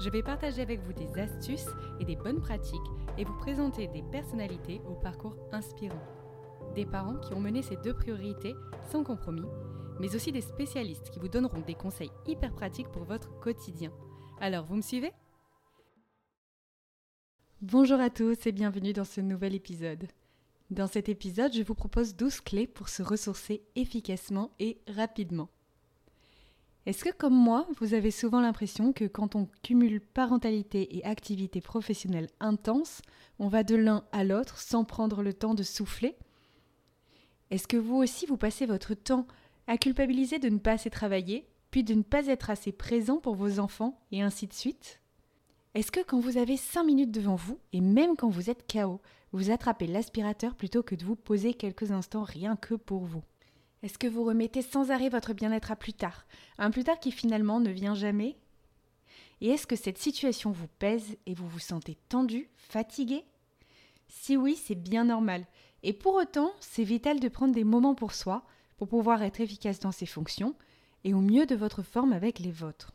je vais partager avec vous des astuces et des bonnes pratiques et vous présenter des personnalités au parcours inspirant. Des parents qui ont mené ces deux priorités sans compromis, mais aussi des spécialistes qui vous donneront des conseils hyper pratiques pour votre quotidien. Alors, vous me suivez? Bonjour à tous et bienvenue dans ce nouvel épisode. Dans cet épisode, je vous propose 12 clés pour se ressourcer efficacement et rapidement. Est-ce que comme moi, vous avez souvent l'impression que quand on cumule parentalité et activité professionnelle intense, on va de l'un à l'autre sans prendre le temps de souffler? Est-ce que vous aussi vous passez votre temps à culpabiliser de ne pas assez travailler, puis de ne pas être assez présent pour vos enfants, et ainsi de suite? Est-ce que quand vous avez 5 minutes devant vous, et même quand vous êtes KO, vous attrapez l'aspirateur plutôt que de vous poser quelques instants rien que pour vous? Est-ce que vous remettez sans arrêt votre bien-être à plus tard? Un plus tard qui finalement ne vient jamais? Et est-ce que cette situation vous pèse et vous vous sentez tendu, fatigué? Si oui, c'est bien normal. Et pour autant, c'est vital de prendre des moments pour soi, pour pouvoir être efficace dans ses fonctions et au mieux de votre forme avec les vôtres.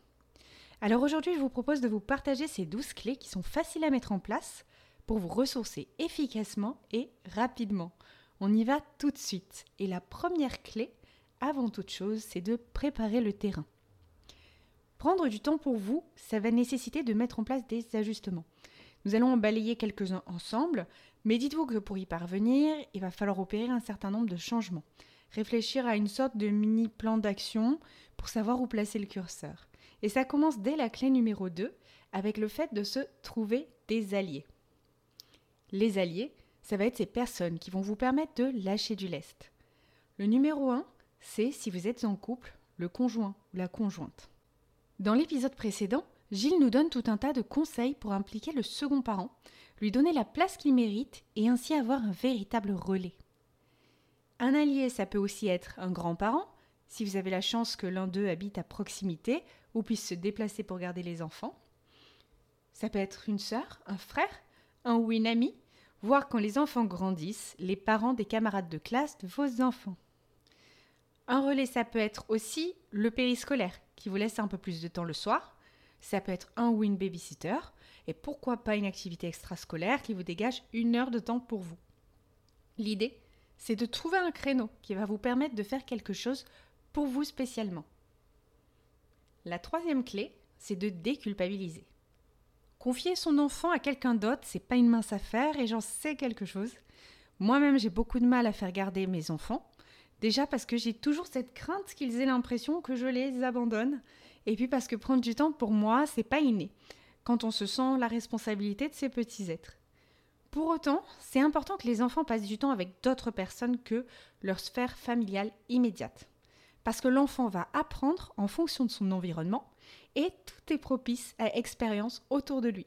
Alors aujourd'hui, je vous propose de vous partager ces douze clés qui sont faciles à mettre en place pour vous ressourcer efficacement et rapidement. On y va tout de suite. Et la première clé, avant toute chose, c'est de préparer le terrain. Prendre du temps pour vous, ça va nécessiter de mettre en place des ajustements. Nous allons en balayer quelques-uns ensemble, mais dites-vous que pour y parvenir, il va falloir opérer un certain nombre de changements. Réfléchir à une sorte de mini plan d'action pour savoir où placer le curseur. Et ça commence dès la clé numéro 2 avec le fait de se trouver des alliés. Les alliés, ça va être ces personnes qui vont vous permettre de lâcher du lest. Le numéro 1, c'est si vous êtes en couple, le conjoint ou la conjointe. Dans l'épisode précédent, Gilles nous donne tout un tas de conseils pour impliquer le second parent, lui donner la place qu'il mérite et ainsi avoir un véritable relais. Un allié, ça peut aussi être un grand-parent, si vous avez la chance que l'un d'eux habite à proximité ou puisse se déplacer pour garder les enfants. Ça peut être une sœur, un frère, un ou une amie, voir quand les enfants grandissent, les parents des camarades de classe de vos enfants. Un relais, ça peut être aussi le périscolaire, qui vous laisse un peu plus de temps le soir. Ça peut être un ou une babysitter. Et pourquoi pas une activité extrascolaire qui vous dégage une heure de temps pour vous. L'idée, c'est de trouver un créneau qui va vous permettre de faire quelque chose pour vous spécialement. La troisième clé, c'est de déculpabiliser. Confier son enfant à quelqu'un d'autre, c'est pas une mince affaire et j'en sais quelque chose. Moi-même, j'ai beaucoup de mal à faire garder mes enfants. Déjà parce que j'ai toujours cette crainte qu'ils aient l'impression que je les abandonne. Et puis parce que prendre du temps pour moi, c'est pas inné. Quand on se sent la responsabilité de ces petits êtres. Pour autant, c'est important que les enfants passent du temps avec d'autres personnes que leur sphère familiale immédiate. Parce que l'enfant va apprendre en fonction de son environnement et tout est propice à expérience autour de lui.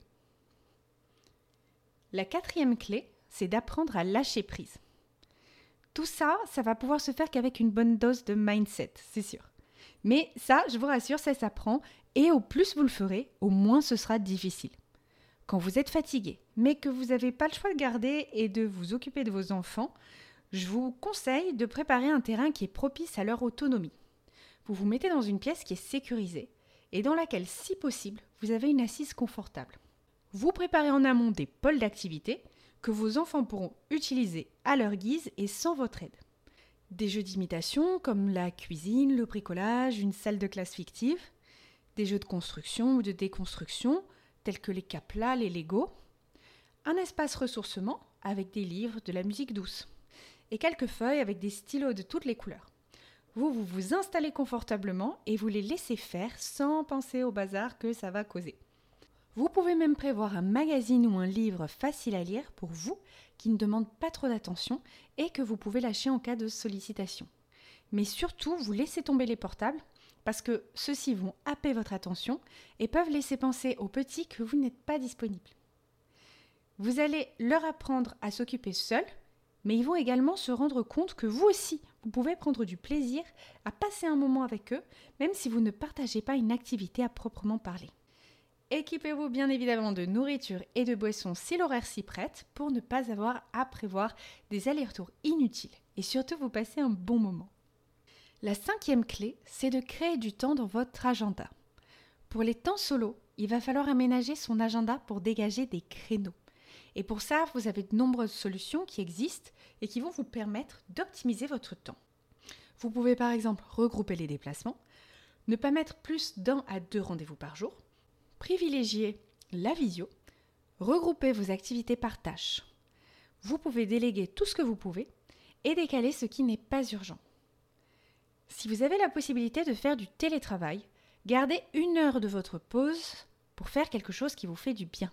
La quatrième clé, c'est d'apprendre à lâcher prise. Tout ça, ça va pouvoir se faire qu'avec une bonne dose de mindset, c'est sûr. Mais ça, je vous rassure, ça s'apprend et au plus vous le ferez, au moins ce sera difficile. Quand vous êtes fatigué, mais que vous n'avez pas le choix de garder et de vous occuper de vos enfants, je vous conseille de préparer un terrain qui est propice à leur autonomie. Vous vous mettez dans une pièce qui est sécurisée, et dans laquelle, si possible, vous avez une assise confortable. Vous préparez en amont des pôles d'activité que vos enfants pourront utiliser à leur guise et sans votre aide. Des jeux d'imitation comme la cuisine, le bricolage, une salle de classe fictive, des jeux de construction ou de déconstruction tels que les caplas, les Lego, un espace ressourcement avec des livres, de la musique douce et quelques feuilles avec des stylos de toutes les couleurs. Vous, vous installez confortablement et vous les laissez faire sans penser au bazar que ça va causer. Vous pouvez même prévoir un magazine ou un livre facile à lire pour vous qui ne demande pas trop d'attention et que vous pouvez lâcher en cas de sollicitation. Mais surtout, vous laissez tomber les portables parce que ceux-ci vont happer votre attention et peuvent laisser penser aux petits que vous n'êtes pas disponible. Vous allez leur apprendre à s'occuper seuls, mais ils vont également se rendre compte que vous aussi, vous pouvez prendre du plaisir à passer un moment avec eux, même si vous ne partagez pas une activité à proprement parler. Équipez-vous bien évidemment de nourriture et de boissons si l'horaire s'y prête pour ne pas avoir à prévoir des allers-retours inutiles et surtout vous passer un bon moment. La cinquième clé, c'est de créer du temps dans votre agenda. Pour les temps solo, il va falloir aménager son agenda pour dégager des créneaux. Et pour ça, vous avez de nombreuses solutions qui existent et qui vont vous permettre d'optimiser votre temps. Vous pouvez par exemple regrouper les déplacements, ne pas mettre plus d'un à deux rendez-vous par jour, privilégier la visio, regrouper vos activités par tâches. Vous pouvez déléguer tout ce que vous pouvez et décaler ce qui n'est pas urgent. Si vous avez la possibilité de faire du télétravail, gardez une heure de votre pause pour faire quelque chose qui vous fait du bien.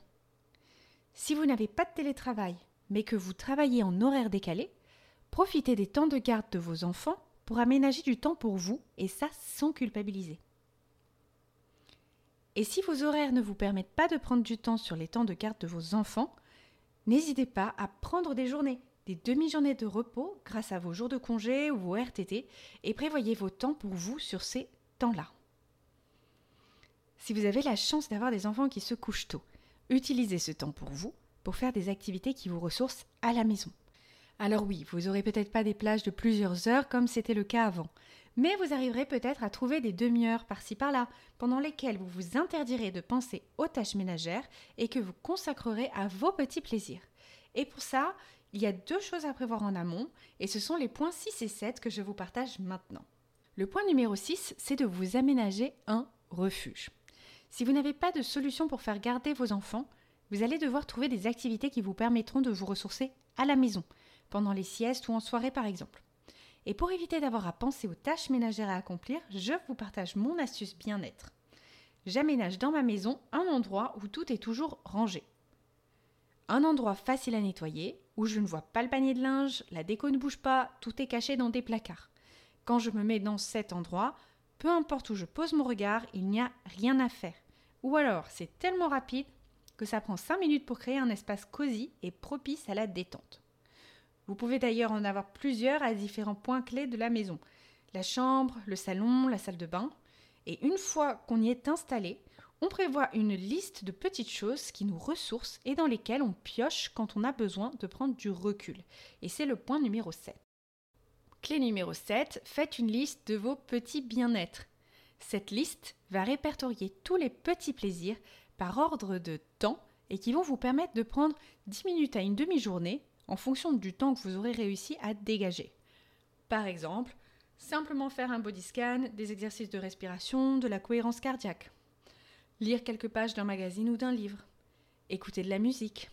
Si vous n'avez pas de télétravail, mais que vous travaillez en horaire décalé, profitez des temps de garde de vos enfants pour aménager du temps pour vous, et ça sans culpabiliser. Et si vos horaires ne vous permettent pas de prendre du temps sur les temps de garde de vos enfants, n'hésitez pas à prendre des journées, des demi-journées de repos grâce à vos jours de congé ou vos RTT et prévoyez vos temps pour vous sur ces temps-là. Si vous avez la chance d'avoir des enfants qui se couchent tôt, utilisez ce temps pour vous pour faire des activités qui vous ressourcent à la maison. Alors oui, vous n'aurez peut-être pas des plages de plusieurs heures comme c'était le cas avant, mais vous arriverez peut-être à trouver des demi-heures par-ci par-là, pendant lesquelles vous vous interdirez de penser aux tâches ménagères et que vous consacrerez à vos petits plaisirs. Et pour ça, il y a deux choses à prévoir en amont, et ce sont les points 6 et 7 que je vous partage maintenant. Le point numéro 6, c'est de vous aménager un refuge. Si vous n'avez pas de solution pour faire garder vos enfants, vous allez devoir trouver des activités qui vous permettront de vous ressourcer à la maison, pendant les siestes ou en soirée par exemple. Et pour éviter d'avoir à penser aux tâches ménagères à accomplir, je vous partage mon astuce bien-être. J'aménage dans ma maison un endroit où tout est toujours rangé. Un endroit facile à nettoyer, où je ne vois pas le panier de linge, la déco ne bouge pas, tout est caché dans des placards. Quand je me mets dans cet endroit, peu importe où je pose mon regard, il n'y a rien à faire. Ou alors, c'est tellement rapide que ça prend 5 minutes pour créer un espace cosy et propice à la détente. Vous pouvez d'ailleurs en avoir plusieurs à différents points clés de la maison. La chambre, le salon, la salle de bain. Et une fois qu'on y est installé, on prévoit une liste de petites choses qui nous ressourcent et dans lesquelles on pioche quand on a besoin de prendre du recul. Et c'est le point numéro 7. Clé numéro 7, faites une liste de vos petits bien-être. Cette liste va répertorier tous les petits plaisirs par ordre de temps et qui vont vous permettre de prendre 10 minutes à une demi-journée en fonction du temps que vous aurez réussi à dégager. Par exemple, simplement faire un body scan, des exercices de respiration, de la cohérence cardiaque. Lire quelques pages d'un magazine ou d'un livre. Écouter de la musique.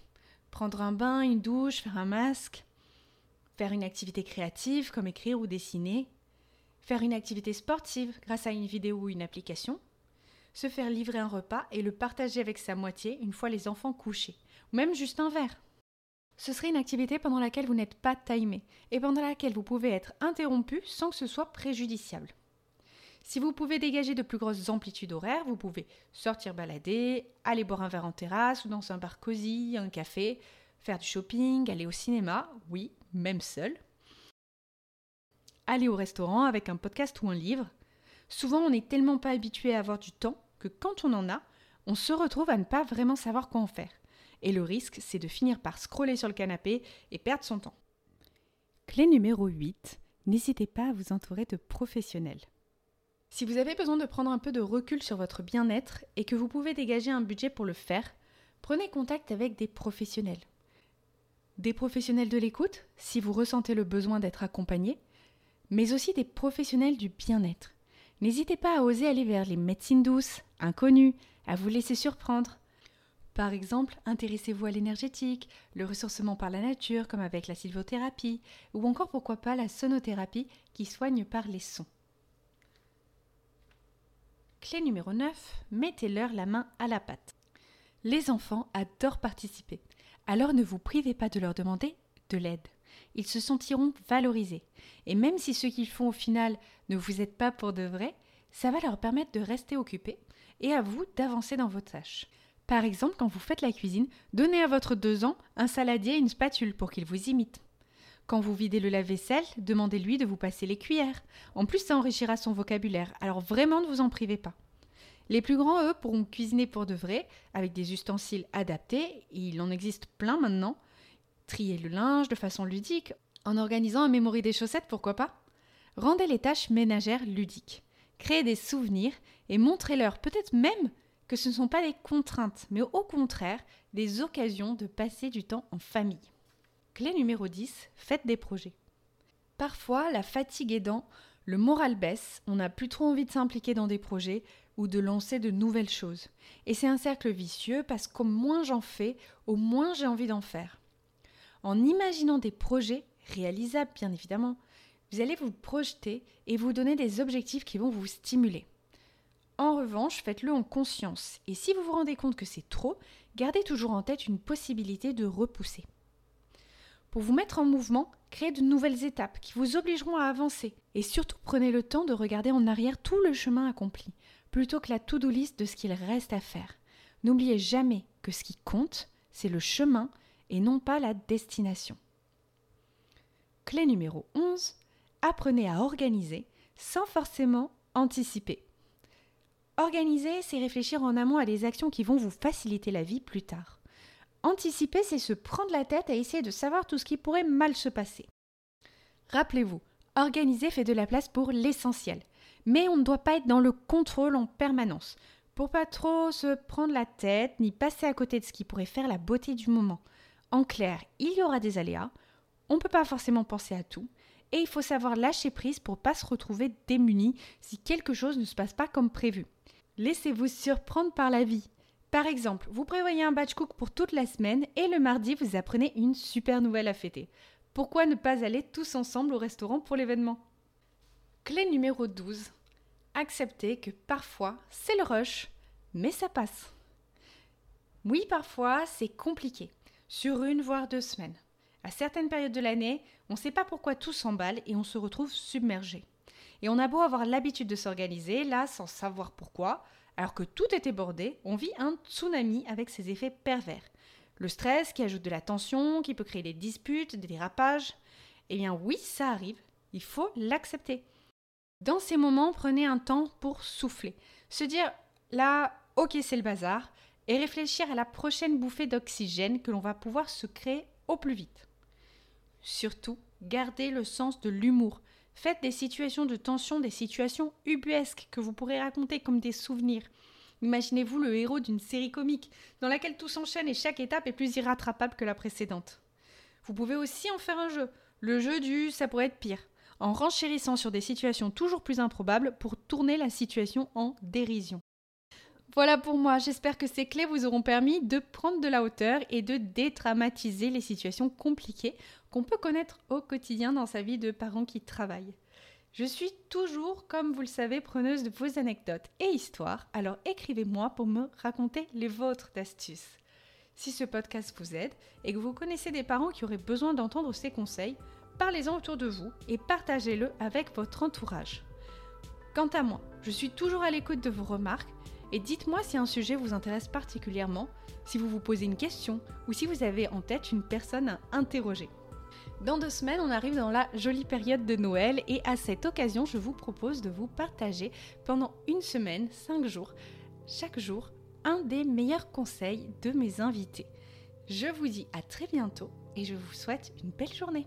Prendre un bain, une douche, faire un masque. Faire une activité créative comme écrire ou dessiner. Faire une activité sportive grâce à une vidéo ou une application. Se faire livrer un repas et le partager avec sa moitié une fois les enfants couchés. Ou même juste un verre. Ce serait une activité pendant laquelle vous n'êtes pas timé et pendant laquelle vous pouvez être interrompu sans que ce soit préjudiciable. Si vous pouvez dégager de plus grosses amplitudes horaires, vous pouvez sortir balader, aller boire un verre en terrasse ou dans un bar cosy, un café, faire du shopping, aller au cinéma, oui, même seul. Aller au restaurant avec un podcast ou un livre. Souvent, on n'est tellement pas habitué à avoir du temps que quand on en a, on se retrouve à ne pas vraiment savoir quoi en faire. Et le risque, c'est de finir par scroller sur le canapé et perdre son temps. Clé numéro 8. N'hésitez pas à vous entourer de professionnels. Si vous avez besoin de prendre un peu de recul sur votre bien-être et que vous pouvez dégager un budget pour le faire, prenez contact avec des professionnels. Des professionnels de l'écoute, si vous ressentez le besoin d'être accompagné, mais aussi des professionnels du bien-être. N'hésitez pas à oser aller vers les médecines douces, inconnues, à vous laisser surprendre, par exemple, intéressez-vous à l'énergétique, le ressourcement par la nature, comme avec la sylvothérapie, ou encore pourquoi pas la sonothérapie qui soigne par les sons. Clé numéro 9, mettez-leur la main à la pâte. Les enfants adorent participer, alors ne vous privez pas de leur demander de l'aide. Ils se sentiront valorisés. Et même si ce qu'ils font au final ne vous aide pas pour de vrai, ça va leur permettre de rester occupés et à vous d'avancer dans vos tâches. Par exemple, quand vous faites la cuisine, donnez à votre deux ans un saladier et une spatule pour qu'il vous imite. Quand vous videz le lave-vaisselle, demandez-lui de vous passer les cuillères. En plus, ça enrichira son vocabulaire, alors vraiment ne vous en privez pas. Les plus grands, eux, pourront cuisiner pour de vrai, avec des ustensiles adaptés, il en existe plein maintenant. Trier le linge de façon ludique, en organisant un mémoire des chaussettes, pourquoi pas Rendez les tâches ménagères ludiques. Créez des souvenirs et montrez-leur peut-être même que ce ne sont pas des contraintes, mais au contraire des occasions de passer du temps en famille. Clé numéro 10, faites des projets. Parfois, la fatigue aidant, le moral baisse, on n'a plus trop envie de s'impliquer dans des projets ou de lancer de nouvelles choses. Et c'est un cercle vicieux parce qu'au moins j'en fais, au moins j'ai envie d'en faire. En imaginant des projets, réalisables bien évidemment, vous allez vous projeter et vous donner des objectifs qui vont vous stimuler. En revanche, faites-le en conscience et si vous vous rendez compte que c'est trop, gardez toujours en tête une possibilité de repousser. Pour vous mettre en mouvement, créez de nouvelles étapes qui vous obligeront à avancer. Et surtout, prenez le temps de regarder en arrière tout le chemin accompli, plutôt que la to-do list de ce qu'il reste à faire. N'oubliez jamais que ce qui compte, c'est le chemin et non pas la destination. Clé numéro 11. Apprenez à organiser sans forcément anticiper. Organiser, c'est réfléchir en amont à des actions qui vont vous faciliter la vie plus tard. Anticiper, c'est se prendre la tête à essayer de savoir tout ce qui pourrait mal se passer. Rappelez-vous, organiser fait de la place pour l'essentiel. Mais on ne doit pas être dans le contrôle en permanence, pour pas trop se prendre la tête ni passer à côté de ce qui pourrait faire la beauté du moment. En clair, il y aura des aléas, on ne peut pas forcément penser à tout, et il faut savoir lâcher prise pour pas se retrouver démuni si quelque chose ne se passe pas comme prévu. Laissez-vous surprendre par la vie. Par exemple, vous prévoyez un batch cook pour toute la semaine et le mardi, vous apprenez une super nouvelle à fêter. Pourquoi ne pas aller tous ensemble au restaurant pour l'événement? Clé numéro 12. Acceptez que parfois, c'est le rush, mais ça passe. Oui, parfois, c'est compliqué, sur une voire deux semaines. À certaines périodes de l'année, on ne sait pas pourquoi tout s'emballe et on se retrouve submergé. Et on a beau avoir l'habitude de s'organiser, là, sans savoir pourquoi, alors que tout était bordé, on vit un tsunami avec ses effets pervers. Le stress qui ajoute de la tension, qui peut créer des disputes, des dérapages. Eh bien oui, ça arrive, il faut l'accepter. Dans ces moments, prenez un temps pour souffler. Se dire, là, ok, c'est le bazar, et réfléchir à la prochaine bouffée d'oxygène que l'on va pouvoir se créer au plus vite. Surtout, gardez le sens de l'humour. Faites des situations de tension des situations ubuesques que vous pourrez raconter comme des souvenirs. Imaginez-vous le héros d'une série comique dans laquelle tout s'enchaîne et chaque étape est plus irrattrapable que la précédente. Vous pouvez aussi en faire un jeu, le jeu du ça pourrait être pire, en renchérissant sur des situations toujours plus improbables pour tourner la situation en dérision. Voilà pour moi, j'espère que ces clés vous auront permis de prendre de la hauteur et de dédramatiser les situations compliquées qu'on peut connaître au quotidien dans sa vie de parent qui travaille. Je suis toujours, comme vous le savez, preneuse de vos anecdotes et histoires, alors écrivez-moi pour me raconter les vôtres d'astuces. Si ce podcast vous aide et que vous connaissez des parents qui auraient besoin d'entendre ces conseils, parlez-en autour de vous et partagez-le avec votre entourage. Quant à moi, je suis toujours à l'écoute de vos remarques et dites-moi si un sujet vous intéresse particulièrement, si vous vous posez une question ou si vous avez en tête une personne à interroger. Dans deux semaines, on arrive dans la jolie période de Noël et à cette occasion, je vous propose de vous partager pendant une semaine, cinq jours, chaque jour, un des meilleurs conseils de mes invités. Je vous dis à très bientôt et je vous souhaite une belle journée.